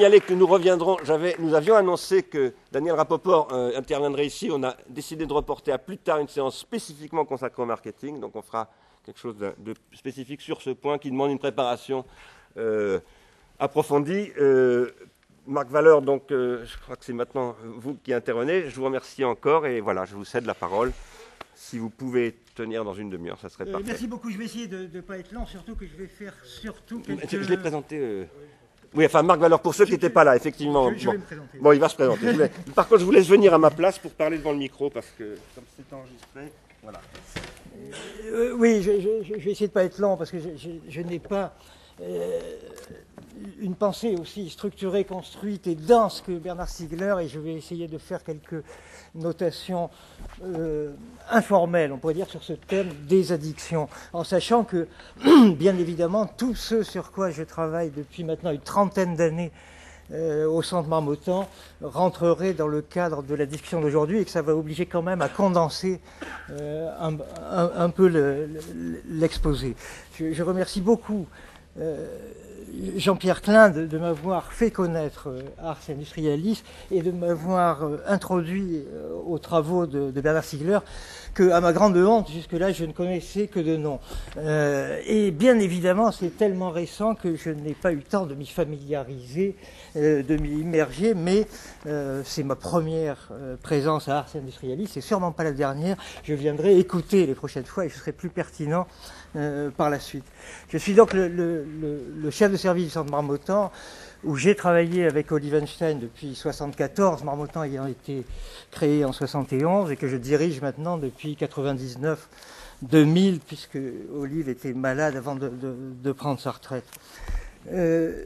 signaler que nous reviendrons. Nous avions annoncé que Daniel Rapoport euh, interviendrait ici. On a décidé de reporter à plus tard une séance spécifiquement consacrée au marketing. Donc on fera quelque chose de, spécifique sur ce point qui demande une préparation euh, approfondie. Euh, Marc Valeur, donc je crois que c'est maintenant vous qui intervenez. Je vous remercie encore et voilà, je vous cède la parole. Si vous pouvez tenir dans une demi-heure, ça serait parfait. Merci beaucoup. Je vais essayer de ne pas être lent, surtout que je vais faire surtout quelques... Je, l'ai présenté. Oui, enfin, Marc Valeur, pour ceux qui n'étaient pas là, effectivement. Je, bon. Vais me présenter. bon, il va se présenter. Par contre, je vous laisse venir à ma place pour parler devant le micro, parce que comme c'est enregistré, voilà. Euh, oui, je, vais essayer de ne pas être lent, parce que je, n'ai pas euh, une pensée aussi structurée, construite et dense que Bernard Stiegler, et je vais essayer de faire quelques notations euh, informelles, on pourrait dire, sur ce thème des addictions, en sachant que, bien évidemment, tout ce sur quoi je travaille depuis maintenant une trentaine d'années euh, au centre Marmottan rentrerait dans le cadre de la discussion d'aujourd'hui et que ça va obliger quand même à condenser euh, un, peu l'exposé. je, remercie beaucoup Jean-Pierre Klein de, m'avoir fait connaître euh, Ars Industrialis et de m'avoir euh, introduit euh, aux travaux de, Bernard Stiegler, que, à ma grande honte, jusque-là, je ne connaissais que de nom. et bien évidemment, c'est tellement récent que je n'ai pas eu le temps de m'y familiariser, de m'y immerger, mais c'est ma première présence à Ars Industrialis, c'est sûrement pas la dernière. Je viendrai écouter les prochaines fois et je serai plus pertinent par la suite. Je suis donc le, chef de service du centre Marmottan, où j'ai travaillé avec Olivenstein depuis 1974, Marmottan ayant été créé en 71 et que je dirige maintenant depuis 99 2000 puisque Olive était malade avant de, prendre sa retraite. Euh,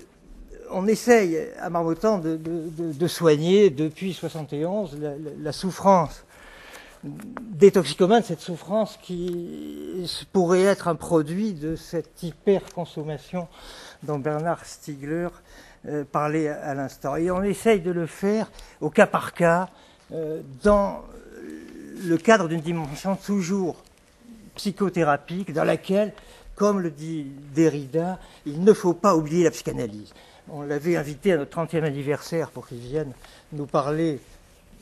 on essaye à Marmottan de, soigner depuis 71 la souffrance des toxicomanes, cette souffrance qui pourrait être un produit de cette hyperconsommation dont Bernard Stiegler euh, parlait à, l'instant. Et on essaye de le faire au cas par cas, euh, dans le cadre d'une dimension toujours psychothérapique, dans laquelle, comme le dit Derrida, il ne faut pas oublier la psychanalyse. On l'avait invité à notre 30e anniversaire pour qu'il vienne nous parler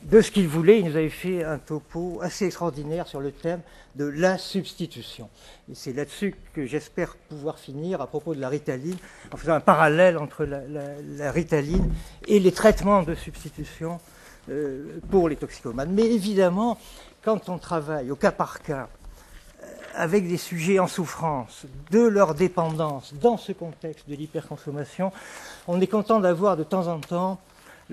de ce qu'il voulait. Il nous avait fait un topo assez extraordinaire sur le thème de la substitution. Et c'est là-dessus que j'espère pouvoir finir à propos de la ritaline, en faisant un parallèle entre la, ritaline et les traitements de substitution euh, pour les toxicomanes. Mais évidemment, quand on travaille au cas par cas, euh, avec des sujets en souffrance, de leur dépendance, dans ce contexte de l'hyperconsommation, on est content d'avoir de temps en temps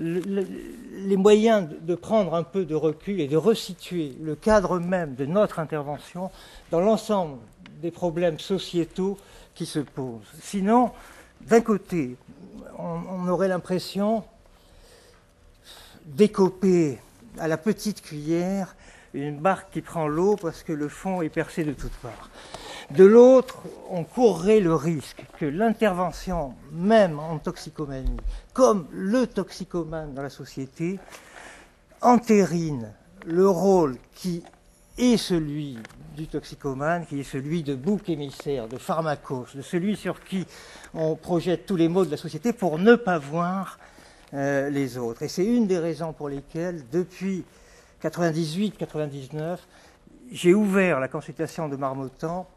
les moyens de prendre un peu de recul et de resituer le cadre même de notre intervention dans l'ensemble des problèmes sociétaux qui se posent. Sinon, d'un côté, on, aurait l'impression d'écoper à la petite cuillère une barque qui prend l'eau parce que le fond est percé de toutes parts. De l'autre, on courrait le risque que l'intervention, même en toxicomanie, comme le toxicomane dans la société, entérine le rôle qui est celui du toxicomane, qui est celui de bouc émissaire, de pharmacos, de celui sur qui on projette tous les maux de la société pour ne pas voir euh, les autres. Et c'est une des raisons pour lesquelles, depuis 98-99, j'ai ouvert la consultation de Marmottan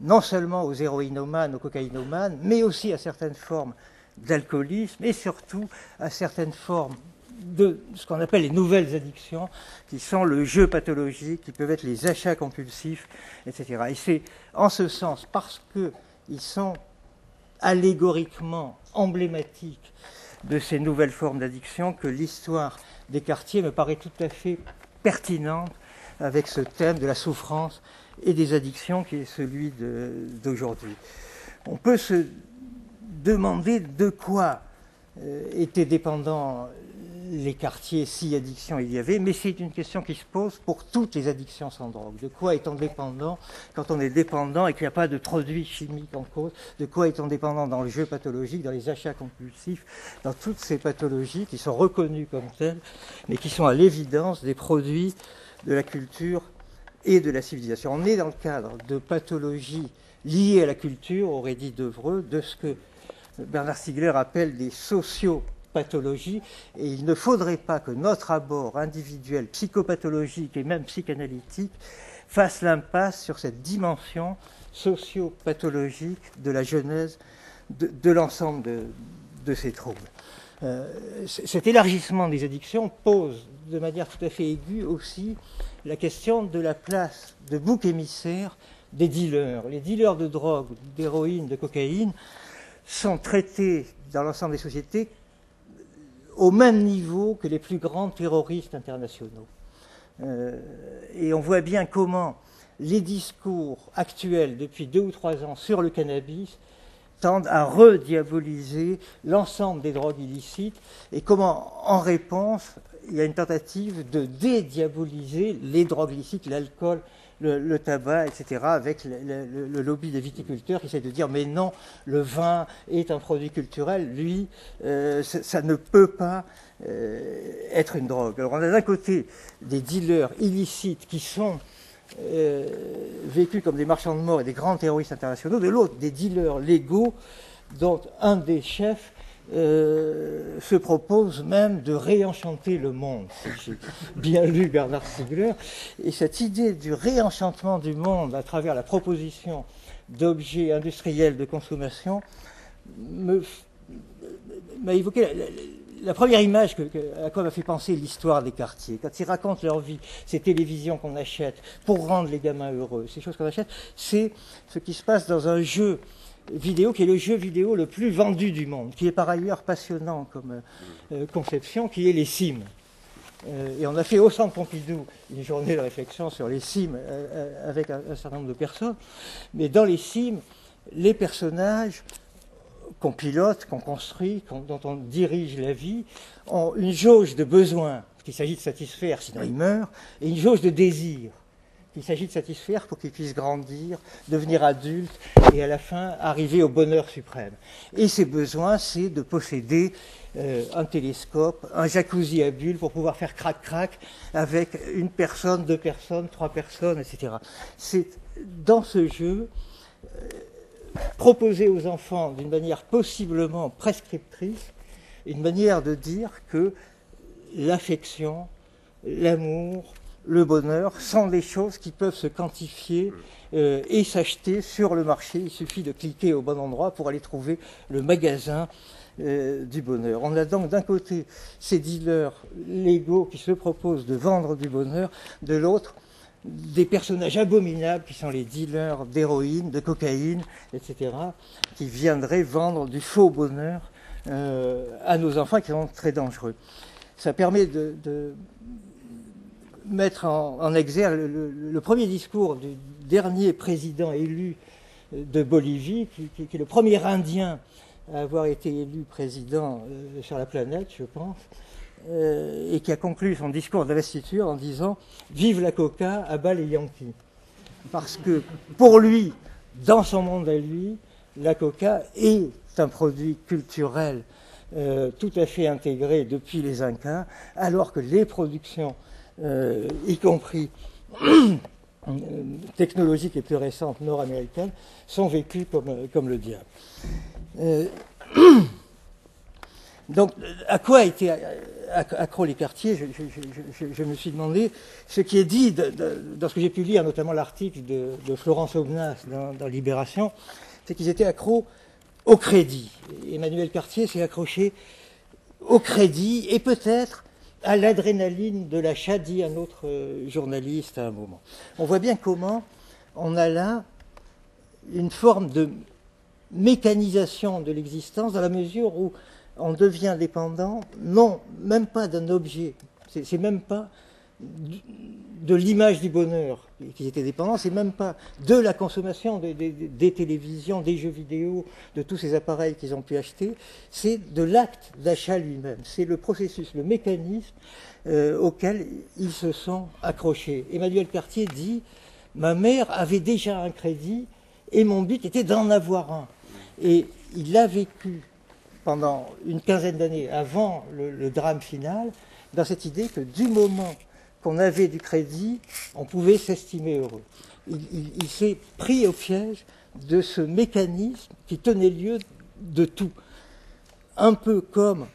non seulement aux héroïnomanes, aux cocaïnomanes, mais aussi à certaines formes d'alcoolisme et surtout à certaines formes de ce qu'on appelle les nouvelles addictions, qui sont le jeu pathologique, qui peuvent être les achats compulsifs, etc. Et c'est en ce sens, parce qu'ils sont allégoriquement emblématiques de ces nouvelles formes d'addiction, que l'histoire des quartiers me paraît tout à fait pertinente avec ce thème de la souffrance et des addictions qui est celui d'aujourd'hui. On peut se demander de quoi euh, étaient dépendants les quartiers si addiction il y avait, mais c'est une question qui se pose pour toutes les addictions sans drogue. De quoi est-on dépendant quand on est dépendant et qu'il n'y a pas de produits chimiques en cause De quoi est-on dépendant dans le jeu pathologique, dans les achats compulsifs, dans toutes ces pathologies qui sont reconnues comme telles, mais qui sont à l'évidence des produits de la culture et de la civilisation. On est dans le cadre de pathologies liées à la culture, aurait dit Devreux, de ce que Bernard Stiegler appelle des sociopatologies pathologie, et il ne faudrait pas que notre abord individuel, psychopathologique et même psychanalytique fasse l'impasse sur cette dimension sociopathologique de la genèse de, l'ensemble de, ces troubles. Euh, cet élargissement des addictions pose de manière tout à fait aiguë aussi la question de la place de bouc émissaire des dealers. Les dealers de drogue, d'héroïne, de cocaïne sont traités dans l'ensemble des sociétés au même niveau que les plus grands terroristes internationaux. Euh, et on voit bien comment les discours actuels depuis deux ou trois ans sur le cannabis tendent à rediaboliser l'ensemble des drogues illicites et comment, en réponse, il y a une tentative de dédiaboliser les drogues illicites, l'alcool, le, tabac, etc., avec le, lobby des viticulteurs qui essaie de dire mais non, le vin est un produit culturel, lui, euh, ça, ne peut pas euh, être une drogue. Alors on a d'un côté des dealers illicites qui sont euh, vécus comme des marchands de mort et des grands terroristes internationaux, de l'autre des dealers légaux dont un des chefs euh, se propose même de réenchanter le monde, si j'ai bien lu Bernard Stiegler. Et cette idée du réenchantement du monde à travers la proposition d'objets industriels de consommation m'a évoqué la, première image à quoi m'a fait penser l'histoire des quartiers. Quand ils racontent leur vie, ces télévisions qu'on achète pour rendre les gamins heureux, ces choses qu'on achète, c'est ce qui se passe dans un jeu vidéo qui est le jeu vidéo le plus vendu du monde, qui est par ailleurs passionnant comme euh, conception, qui est les Sims. Euh, et on a fait au Centre Pompidou une journée de réflexion sur les Sims euh, avec un, certain nombre de personnes. Mais dans les Sims, les personnages qu'on pilote, qu'on construit, dont on dirige la vie, ont une jauge de besoins qu'il s'agit de satisfaire, sinon ils meurent, et une jauge de désir qu'il s'agit de satisfaire pour qu'ils puissent grandir, devenir adultes et à la fin arriver au bonheur suprême. Et ces besoins, c'est de posséder euh, un télescope, un jacuzzi à bulles pour pouvoir faire crac-crac avec une personne, deux personnes, trois personnes, etc. C'est dans ce jeu euh, proposer aux enfants d'une manière possiblement prescriptrice une manière de dire que l'affection, l'amour, le bonheur sont des choses qui peuvent se quantifier euh, et s'acheter sur le marché. Il suffit de cliquer au bon endroit pour aller trouver le magasin euh, du bonheur. On a donc d'un côté ces dealers légaux qui se proposent de vendre du bonheur, de l'autre des personnages abominables qui sont les dealers d'héroïne, de cocaïne, etc., qui viendraient vendre du faux bonheur euh, à nos enfants qui sont très dangereux. Ça permet de mettre en, exergue le, premier discours du dernier président élu de Bolivie, qui, est le premier Indien à avoir été élu président euh, sur la planète, je pense, euh, et qui a conclu son discours d'investiture en disant Vive la coca, à bas les Yankees. Parce que pour lui, dans son monde à lui, la coca est un produit culturel euh, tout à fait intégré depuis les Incas, alors que les productions euh, y compris technologiques et plus récentes nord-américaines, sont vécues comme, comme le diable. Euh, donc, à quoi été accro les quartiers je, me suis demandé. Ce qui est dit dans ce que j'ai pu lire, notamment l'article de, Florence Aubenas dans, Libération, c'est qu'ils étaient accros au crédit. Emmanuel Cartier s'est accroché au crédit et peut-être à l'adrénaline de l'achat, dit un autre euh, journaliste à un moment. On voit bien comment on a là une forme de mécanisation de l'existence dans la mesure où on devient dépendant, non, même pas d'un objet, c'est même pas de l'image du bonheur qui était dépendant, c'est même pas de la consommation des, télévisions, des jeux vidéo, de tous ces appareils qu'ils ont pu acheter, c'est de l'acte d'achat lui-même, c'est le processus, le mécanisme euh, auquel ils se sont accrochés. Emmanuel Cartier dit Ma mère avait déjà un crédit et mon but était d'en avoir un. Et il a vécu pendant une quinzaine d'années avant le drame final dans cette idée que du moment qu'on avait du crédit, on pouvait s'estimer heureux. Il, s'est pris au piège de ce mécanisme qui tenait lieu de tout. Un peu comme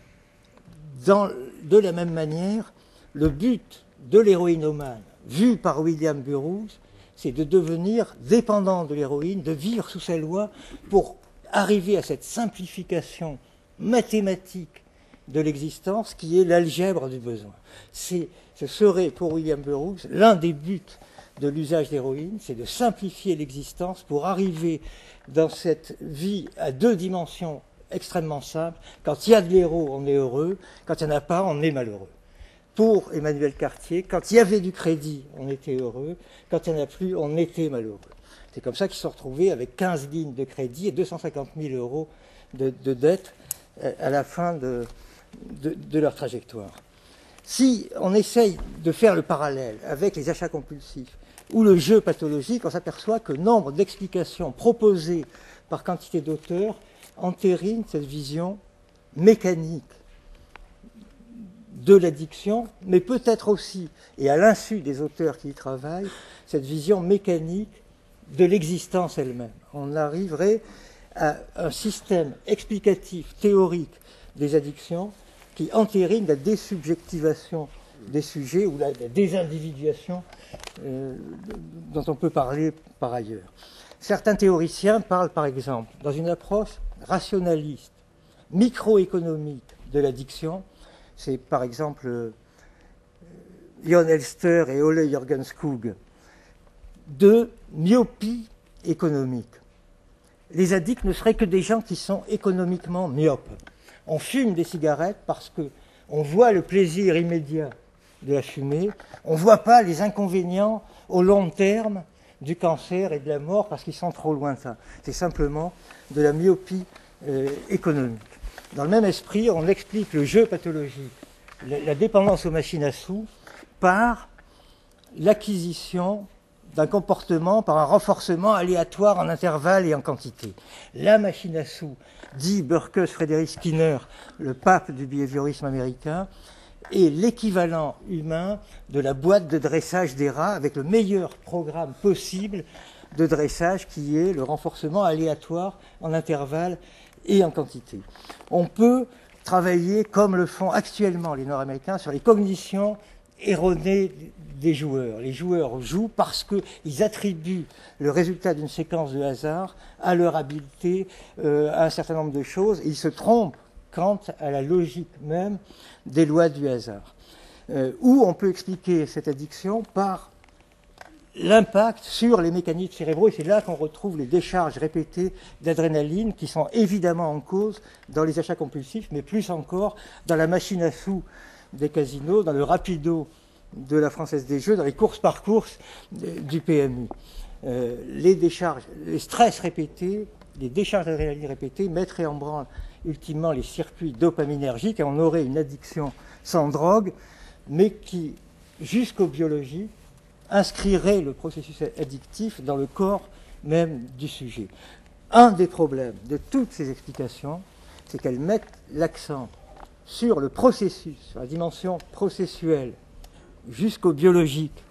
de la même manière, le but de l'héroïnomane, vu par William Burroughs, c'est de devenir dépendant de l'héroïne, de vivre sous sa loi pour arriver à cette simplification mathématique de l'existence qui est l'algèbre du besoin. Ce serait pour William Burroughs l'un des buts de l'usage d'héroïne, c'est de simplifier l'existence pour arriver dans cette vie à deux dimensions extrêmement simples. Quand il y a de l'héros, on est heureux. Quand il n'y en a pas, on est malheureux. Pour Emmanuel Cartier, quand il y avait du crédit, on était heureux. Quand il n'y en a plus, on était malheureux. C'est comme ça qu'ils se sont avec 15 lignes de crédit et 250 000 euros de, de dette euh, à la fin de, leur trajectoire. Si on essaye de faire le parallèle avec les achats compulsifs ou le jeu pathologique, on s'aperçoit que nombre d'explications proposées par quantité d'auteurs entérinent cette vision mécanique de l'addiction, mais peut-être aussi, et à l'insu des auteurs qui y travaillent, cette vision mécanique de l'existence elle-même. On arriverait à un système explicatif, théorique des addictions qui entérine la désubjectivation des sujets ou la, désindividuation euh, dont on peut parler par ailleurs. Certains théoriciens parlent par exemple, dans une approche rationaliste, microéconomique de l'addiction, c'est par exemple euh, Jon Elster et Ole Jorgenskog, de myopie économique. Les addicts ne seraient que des gens qui sont économiquement myopes on fume des cigarettes parce qu'on voit le plaisir immédiat de la fumée, on ne voit pas les inconvénients au long terme du cancer et de la mort parce qu'ils sont trop lointains. C'est simplement de la myopie euh, économique. Dans le même esprit, on explique le jeu pathologique, la dépendance aux machines à sous, par l'acquisition d'un comportement par un renforcement aléatoire en intervalle et en quantité. La machine à sous, dit Burkus Frédéric Skinner, le pape du behaviorisme américain, est l'équivalent humain de la boîte de dressage des rats avec le meilleur programme possible de dressage qui est le renforcement aléatoire en intervalle et en quantité. On peut travailler comme le font actuellement les Nord-Américains sur les cognitions erronées des joueurs. Les joueurs jouent parce qu'ils attribuent le résultat d'une séquence de hasard à leur habileté, euh, à un certain nombre de choses, ils se trompent quant à la logique même des lois du hasard. Euh, ou on peut expliquer cette addiction par l'impact sur les mécanismes cérébraux, et c'est là qu'on retrouve les décharges répétées d'adrénaline qui sont évidemment en cause dans les achats compulsifs, mais plus encore dans la machine à sous des casinos, dans le rapido de la Française des Jeux, dans les courses par course du PMU. Euh, les décharges, les stress répétés, les décharges d'adrénaline répétées mettraient en branle ultimement les circuits dopaminergiques et on aurait une addiction sans drogue, mais qui, jusqu'au biologie, inscrirait le processus addictif dans le corps même du sujet. Un des problèmes de toutes ces explications, c'est qu'elles mettent l'accent sur le processus, sur la dimension processuelle, jusqu'au biologique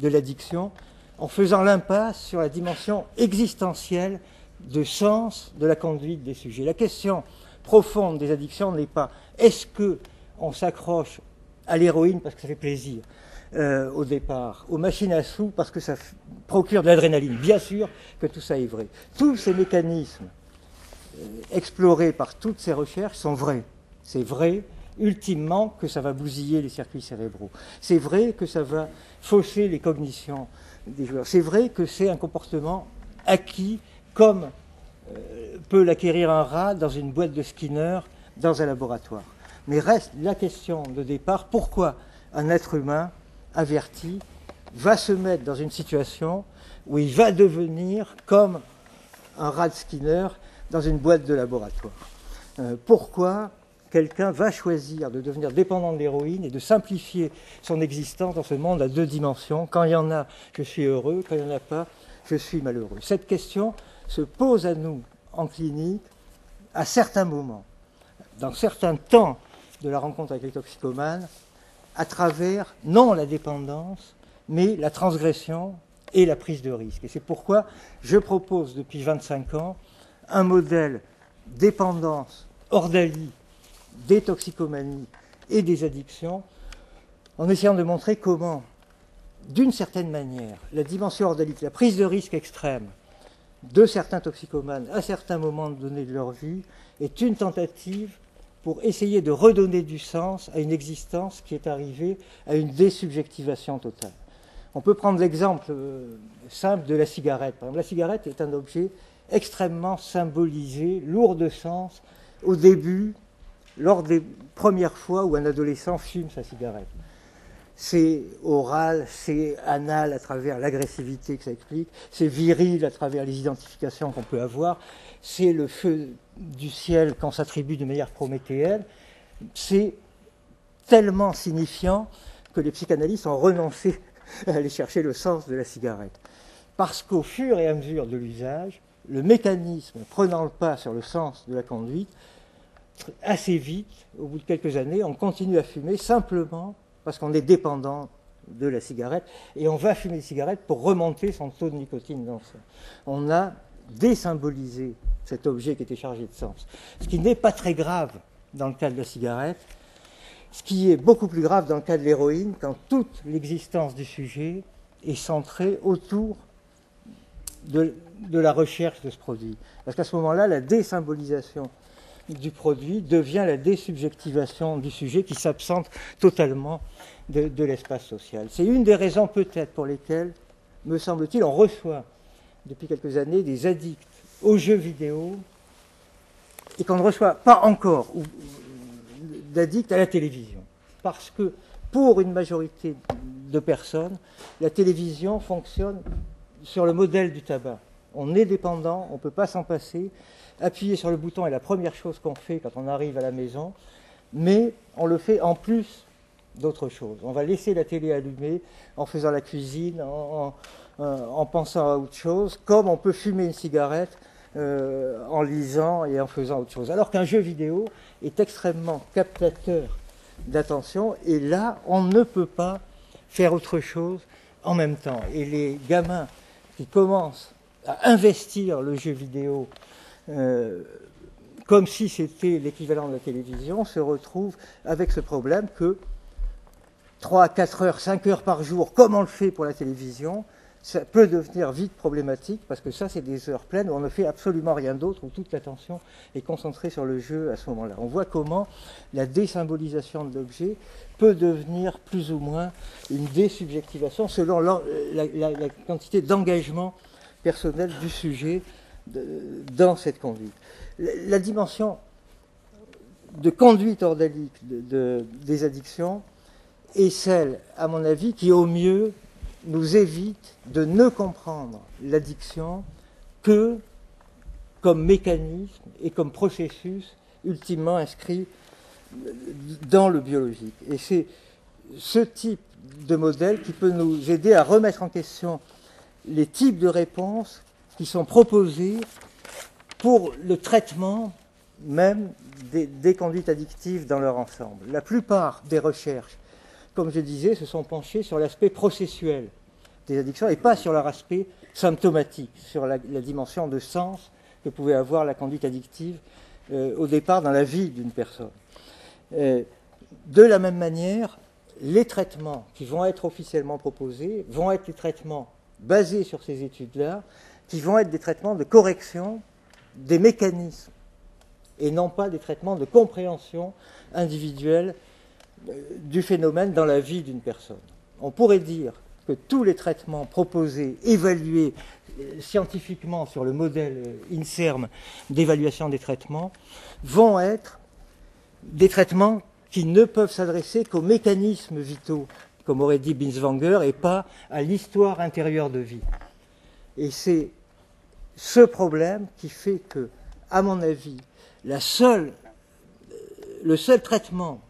de l'addiction, en faisant l'impasse sur la dimension existentielle de sens de la conduite des sujets. La question profonde des addictions n'est pas est-ce que on s'accroche à l'héroïne parce que ça fait plaisir euh, au départ, aux machines à sous parce que ça procure de l'adrénaline. Bien sûr que tout ça est vrai. Tous ces mécanismes euh, explorés par toutes ces recherches sont vrais. C'est vrai, ultimement, que ça va bousiller les circuits cérébraux. C'est vrai que ça va fausser les cognitions des joueurs. C'est vrai que c'est un comportement acquis comme euh, peut l'acquérir un rat dans une boîte de Skinner dans un laboratoire. Mais reste la question de départ, pourquoi un être humain averti va se mettre dans une situation où il va devenir comme un rat de Skinner dans une boîte de laboratoire? Euh, Pourquoi quelqu'un va choisir de devenir dépendant de l'héroïne et de simplifier son existence dans ce monde à deux dimensions. Quand il y en a, je suis heureux, quand il n'y en a pas, je suis malheureux. Cette question se pose à nous en clinique à certains moments, dans certains temps de la rencontre avec les toxicomanes, à travers non la dépendance, mais la transgression et la prise de risque. Et c'est pourquoi je propose depuis 25 ans un modèle dépendance, ordalie, détoxicomanie et des addictions, en essayant de montrer comment, d'une certaine manière, la dimension ordalique, la prise de risque extrême de certains toxicomanes à certains moments donnés de leur vie, est une tentative pour essayer de redonner du sens à une existence qui est arrivée à une désubjectivation totale. On peut prendre l'exemple euh, simple de la cigarette. Par exemple, la cigarette est un objet extrêmement symbolisé, lourd de sens, au début, lors des premières fois où un adolescent fume sa cigarette. C'est oral, c'est anal à travers l'agressivité que ça explique, c'est viril à travers les identifications qu'on peut avoir, c'est le feu du ciel qu'on s'attribue de manière prométhéenne, c'est tellement signifiant que les psychanalystes ont renoncé à aller chercher le sens de la cigarette. Parce qu'au fur et à mesure de l'usage, le mécanisme prenant le pas sur le sens de la conduite, assez vite, au bout de quelques années, on continue à fumer simplement parce qu'on est dépendant de la cigarette et on va fumer une cigarette pour remonter son taux de nicotine dans le sang. On a désymbolisé cet objet qui était chargé de sens. Ce qui n'est pas très grave dans le cas de la cigarette, ce qui est beaucoup plus grave dans le cas de l'héroïne, quand toute l'existence du sujet est centrée autour de, la recherche de ce produit. Parce qu'à ce moment-là, la désymbolisation du produit devient la désubjectivation du sujet qui s'absente totalement de, l'espace social. C'est une des raisons peut-être pour lesquelles, me semble-t-il, on reçoit depuis quelques années des addicts aux jeux vidéo et qu'on ne reçoit pas encore d'addicts à la télévision. Parce que pour une majorité de personnes, la télévision fonctionne sur le modèle du tabac. On est dépendant, on ne peut pas s'en passer. Appuyer sur le bouton est la première chose qu'on fait quand on arrive à la maison, mais on le fait en plus d'autres choses. On va laisser la télé allumée en faisant la cuisine, en, en pensant à autre chose, comme on peut fumer une cigarette euh, en lisant et en faisant autre chose. Alors qu'un jeu vidéo est extrêmement captateur d'attention, et là, on ne peut pas faire autre chose en même temps. Et les gamins qui commencent à investir le jeu vidéo euh, comme si c'était l'équivalent de la télévision se retrouvent avec ce problème que 3, 4 heures, 5 heures par jour, comme on le fait pour la télévision, ça peut devenir vite problématique parce que ça, c'est des heures pleines où on ne fait absolument rien d'autre, où toute l'attention est concentrée sur le jeu à ce moment-là. On voit comment la désymbolisation de l'objet peut devenir plus ou moins une désubjectivation selon la, quantité d'engagement personnel du sujet dans cette conduite. La, dimension de conduite ordalique des addictions est celle, à mon avis, qui au mieux nous évite de ne comprendre l'addiction que comme mécanisme et comme processus ultimement inscrit dans le biologique. Et c'est ce type de modèle qui peut nous aider à remettre en question les types de réponses qui sont proposées pour le traitement même des, conduites addictives dans leur ensemble. La plupart des recherches, comme je disais, se sont penchées sur l'aspect processuel des addictions et pas sur leur aspect symptomatique, sur la, dimension de sens que pouvait avoir la conduite addictive euh, au départ dans la vie d'une personne. Euh, de la même manière, les traitements qui vont être officiellement proposés vont être des traitements basés sur ces études-là, qui vont être des traitements de correction des mécanismes et non pas des traitements de compréhension individuelle euh, du phénomène dans la vie d'une personne. On pourrait dire que tous les traitements proposés, évalués euh, scientifiquement sur le modèle euh, INSERM d'évaluation des traitements, vont être des traitements qui ne peuvent s'adresser qu'aux mécanismes vitaux, comme aurait dit Binswanger, et pas à l'histoire intérieure de vie. Et c'est ce problème qui fait que, à mon avis, la seule, le seul traitement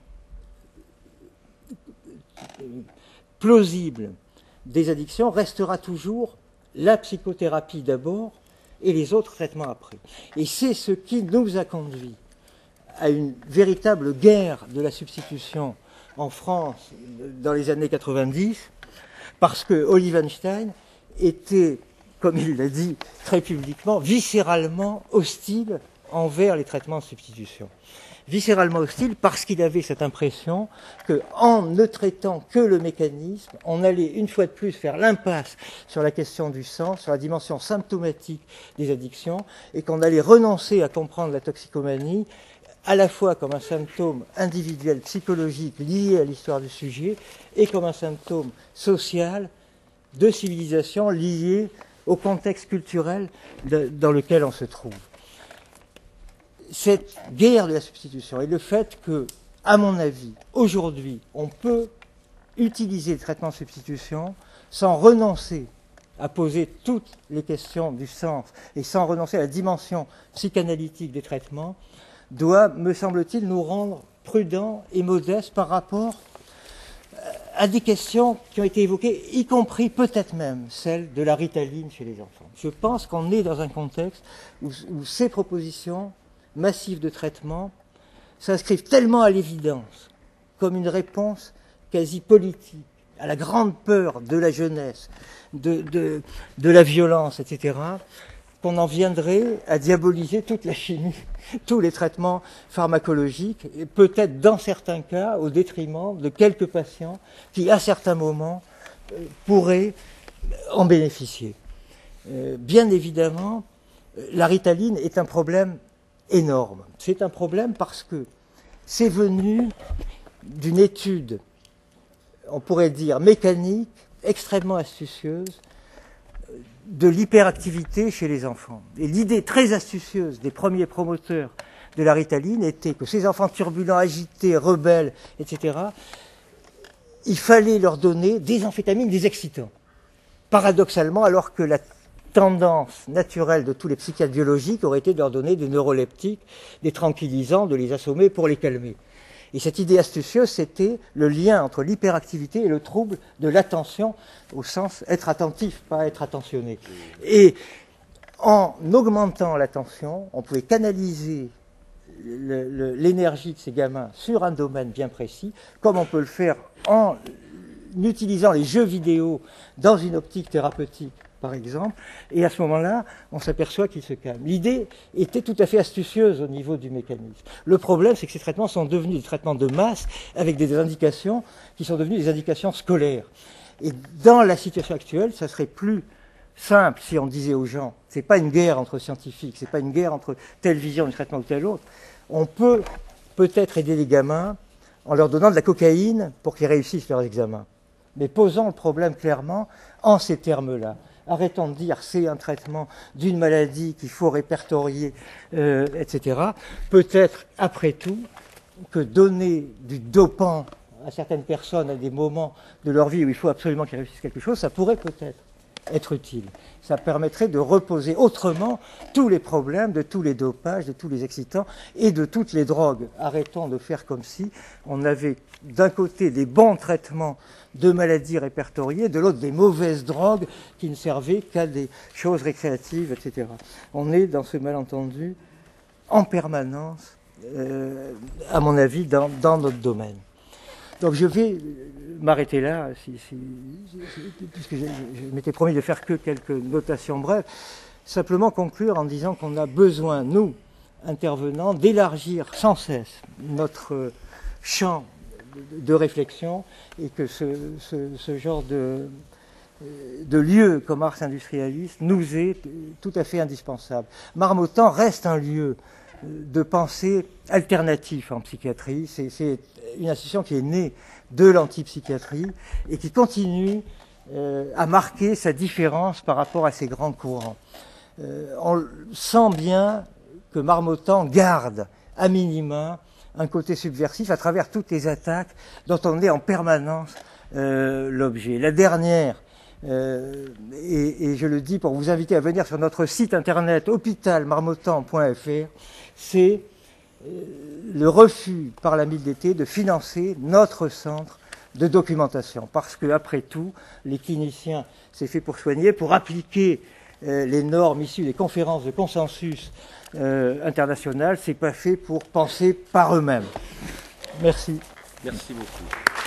plausible des addictions restera toujours la psychothérapie d'abord et les autres traitements après. Et c'est ce qui nous a conduit à une véritable guerre de la substitution en France dans les années 90, parce que Olivenstein était, comme il l'a dit très publiquement, viscéralement hostile envers les traitements de substitution. viscéralement hostile parce qu'il avait cette impression que, en ne traitant que le mécanisme, on allait une fois de plus faire l'impasse sur la question du sang, sur la dimension symptomatique des addictions, et qu'on allait renoncer à comprendre la toxicomanie à la fois comme un symptôme individuel psychologique lié à l'histoire du sujet et comme un symptôme social de civilisation lié au contexte culturel dans lequel on se trouve. Cette guerre de la substitution et le fait que, à mon avis, aujourd'hui, on peut utiliser le traitement de substitution sans renoncer à poser toutes les questions du sens et sans renoncer à la dimension psychanalytique des traitements, doit, me semble-t-il, nous rendre prudents et modestes par rapport à des questions qui ont été évoquées, y compris peut-être même celle de la ritaline chez les enfants. Je pense qu'on est dans un contexte où, ces propositions massifs de traitement s'inscrivent tellement à l'évidence comme une réponse quasi politique à la grande peur de la jeunesse, de, la violence, etc., qu'on en viendrait à diaboliser toute la chimie, tous les traitements pharmacologiques, et peut-être dans certains cas au détriment de quelques patients qui, à certains moments, euh, pourraient en bénéficier. Euh, bien évidemment, la ritaline est un problème énorme. C'est un problème parce que c'est venu d'une étude, on pourrait dire mécanique, extrêmement astucieuse, de l'hyperactivité chez les enfants. Et l'idée très astucieuse des premiers promoteurs de la ritaline était que ces enfants turbulents, agités, rebelles, etc., il fallait leur donner des amphétamines, des excitants. Paradoxalement, alors que la tendance naturelle de tous les psychiatres biologiques aurait été de leur donner des neuroleptiques, des tranquillisants, de les assommer pour les calmer. Et cette idée astucieuse, c'était le lien entre l'hyperactivité et le trouble de l'attention, au sens être attentif, pas être attentionné. Et en augmentant l'attention, on pouvait canaliser l'énergie de ces gamins sur un domaine bien précis, comme on peut le faire en utilisant les jeux vidéo dans une optique thérapeutique par exemple, et à ce moment-là, on s'aperçoit qu'il se calme. L'idée était tout à fait astucieuse au niveau du mécanisme. Le problème, c'est que ces traitements sont devenus des traitements de masse avec des indications qui sont devenues des indications scolaires. Et dans la situation actuelle, ça serait plus simple si on disait aux gens, c'est pas une guerre entre scientifiques, c'est pas une guerre entre telle vision du traitement ou telle autre. On peut peut-être aider les gamins en leur donnant de la cocaïne pour qu'ils réussissent leurs examens. Mais posons le problème clairement en ces termes-là. Arrêtons de dire c'est un traitement d'une maladie qu'il faut répertorier, euh, etc. Peut-être, après tout, que donner du dopant à certaines personnes à des moments de leur vie où il faut absolument qu'ils réussissent quelque chose, ça pourrait peut-être être utile. Ça permettrait de reposer autrement tous les problèmes de tous les dopages, de tous les excitants et de toutes les drogues. Arrêtons de faire comme si on avait d'un côté des bons traitements de maladies répertoriées, de l'autre des mauvaises drogues qui ne servaient qu'à des choses récréatives, etc. On est dans ce malentendu en permanence, euh, à mon avis, dans, notre domaine. Donc je vais m'arrêter là, puisque je, m'étais promis de faire que quelques notations brèves. Simplement conclure en disant qu'on a besoin, nous, intervenants, d'élargir sans cesse notre champ de réflexion et que ce, genre de, de lieu comme Ars Industrialis nous est tout à fait indispensable. Marmottan reste un lieu de pensée alternatif en psychiatrie. C'est une institution qui est née de l'antipsychiatrie et qui continue euh, à marquer sa différence par rapport à ces grands courants. Euh, on sent bien que Marmottan garde à minima un côté subversif à travers toutes les attaques dont on est en permanence euh, l'objet. La dernière, euh, et, je le dis pour vous inviter à venir sur notre site internet hôpitalmarmottan.fr, c'est euh, le refus par la d'été de financer notre centre de documentation. Parce que, après tout, les cliniciens, c'est fait pour soigner, pour appliquer les normes issues des conférences de consensus euh, international, c'est pas fait pour penser par eux-mêmes. Merci. Merci beaucoup.